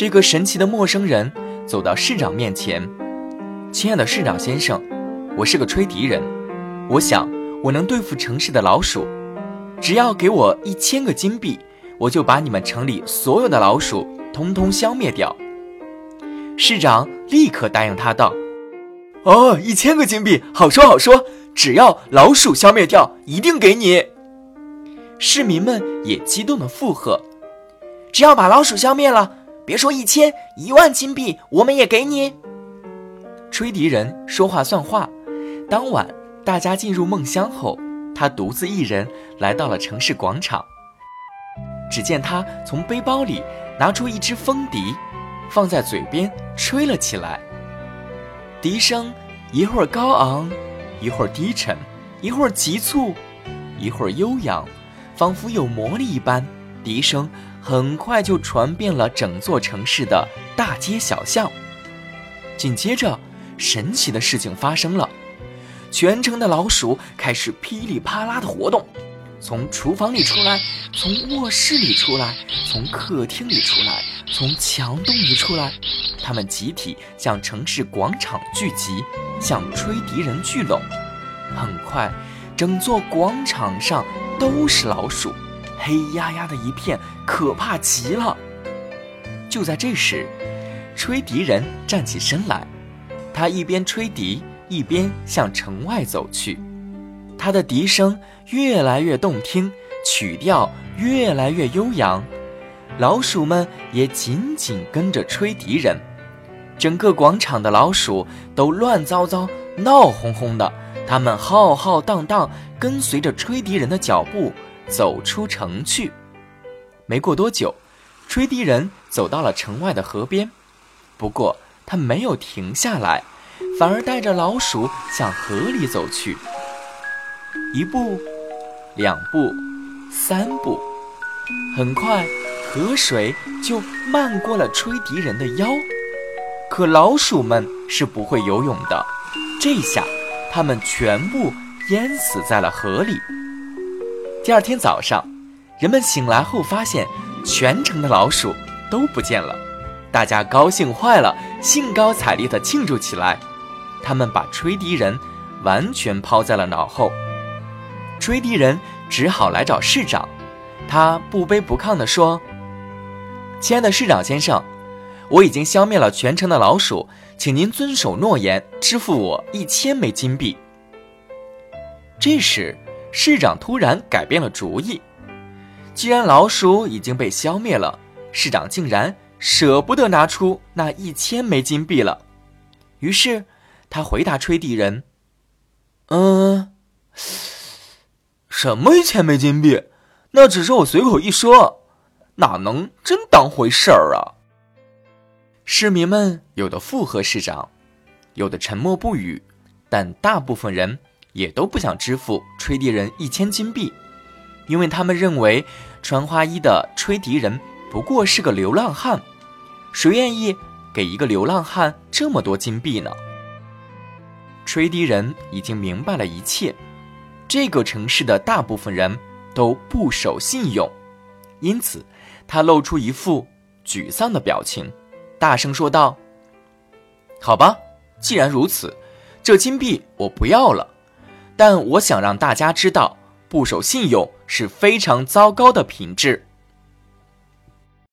这个神奇的陌生人走到市长面前：“亲爱的市长先生，我是个吹笛人，我想我能对付城市的老鼠。只要给我一千个金币，我就把你们城里所有的老鼠通通消灭掉。”市长立刻答应他道：“哦，一千个金币，好说好说，只要老鼠消灭掉，一定给你。”市民们也激动地附和：“只要把老鼠消灭了。”别说一千一万金币，我们也给你。吹笛人说话算话。当晚，大家进入梦乡后，他独自一人来到了城市广场。只见他从背包里拿出一支风笛，放在嘴边吹了起来。笛声一会儿高昂，一会儿低沉，一会儿急促，一会儿悠扬，仿佛有魔力一般。笛声很快就传遍了整座城市的大街小巷。紧接着，神奇的事情发生了，全城的老鼠开始噼里啪啦的活动，从厨房里出来，从卧室里出来，从客厅里出来，从墙洞里出来，它们集体向城市广场聚集，向吹笛人聚拢。很快，整座广场上都是老鼠。黑压压的一片，可怕极了。就在这时，吹笛人站起身来，他一边吹笛，一边向城外走去。他的笛声越来越动听，曲调越来越悠扬，老鼠们也紧紧跟着吹笛人。整个广场的老鼠都乱糟糟、闹哄哄的，他们浩浩荡荡跟随着吹笛人的脚步。走出城去，没过多久，吹笛人走到了城外的河边。不过他没有停下来，反而带着老鼠向河里走去。一步，两步，三步，很快河水就漫过了吹笛人的腰。可老鼠们是不会游泳的，这下它们全部淹死在了河里。第二天早上，人们醒来后发现，全城的老鼠都不见了。大家高兴坏了，兴高采烈地庆祝起来。他们把吹笛人完全抛在了脑后。吹笛人只好来找市长。他不卑不亢地说：“亲爱的市长先生，我已经消灭了全城的老鼠，请您遵守诺言，支付我一千枚金币。”这时。市长突然改变了主意，既然老鼠已经被消灭了，市长竟然舍不得拿出那一千枚金币了。于是，他回答吹笛人：“嗯，什么一千枚金币？那只是我随口一说，哪能真当回事儿啊？”市民们有的附和市长，有的沉默不语，但大部分人。也都不想支付吹笛人一千金币，因为他们认为穿花衣的吹笛人不过是个流浪汉，谁愿意给一个流浪汉这么多金币呢？吹笛人已经明白了一切，这个城市的大部分人都不守信用，因此他露出一副沮丧的表情，大声说道：“好吧，既然如此，这金币我不要了。”但我想让大家知道，不守信用是非常糟糕的品质。